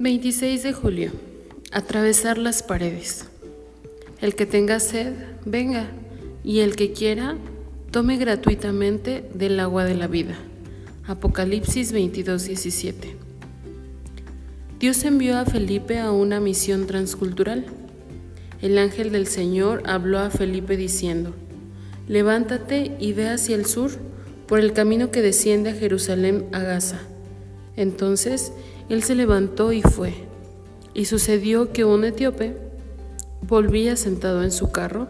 26 de julio. Atravesar las paredes. El que tenga sed, venga, y el que quiera, tome gratuitamente del agua de la vida. Apocalipsis 22, 17. Dios envió a Felipe a una misión transcultural. El ángel del Señor habló a Felipe diciendo, Levántate y ve hacia el sur por el camino que desciende a Jerusalén a Gaza. Entonces él se levantó y fue. Y sucedió que un etíope volvía sentado en su carro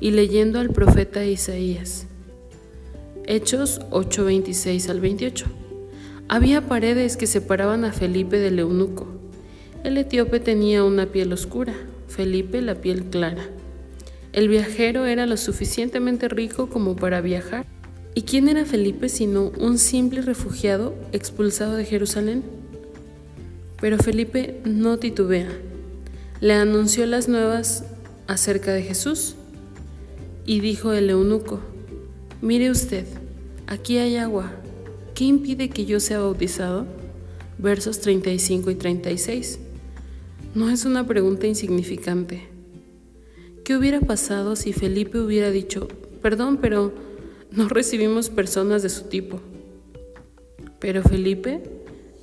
y leyendo al profeta Isaías. Hechos 8:26 al 28. Había paredes que separaban a Felipe del eunuco. El etíope tenía una piel oscura, Felipe la piel clara. El viajero era lo suficientemente rico como para viajar. ¿Y quién era Felipe sino un simple refugiado expulsado de Jerusalén? Pero Felipe no titubea. Le anunció las nuevas acerca de Jesús. Y dijo el eunuco, mire usted, aquí hay agua. ¿Qué impide que yo sea bautizado? Versos 35 y 36. No es una pregunta insignificante. ¿Qué hubiera pasado si Felipe hubiera dicho, perdón, pero no recibimos personas de su tipo? Pero Felipe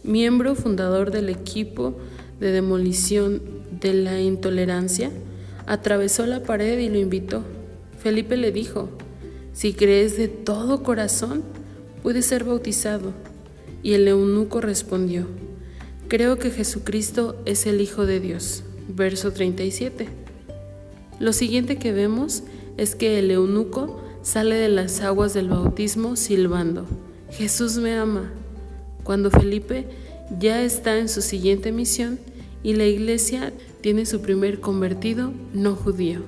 miembro fundador del equipo de demolición de la intolerancia, atravesó la pared y lo invitó. Felipe le dijo, si crees de todo corazón, puedes ser bautizado. Y el eunuco respondió, creo que Jesucristo es el Hijo de Dios. Verso 37. Lo siguiente que vemos es que el eunuco sale de las aguas del bautismo silbando, Jesús me ama. Cuando Felipe ya está en su siguiente misión y la iglesia tiene su primer convertido no judío.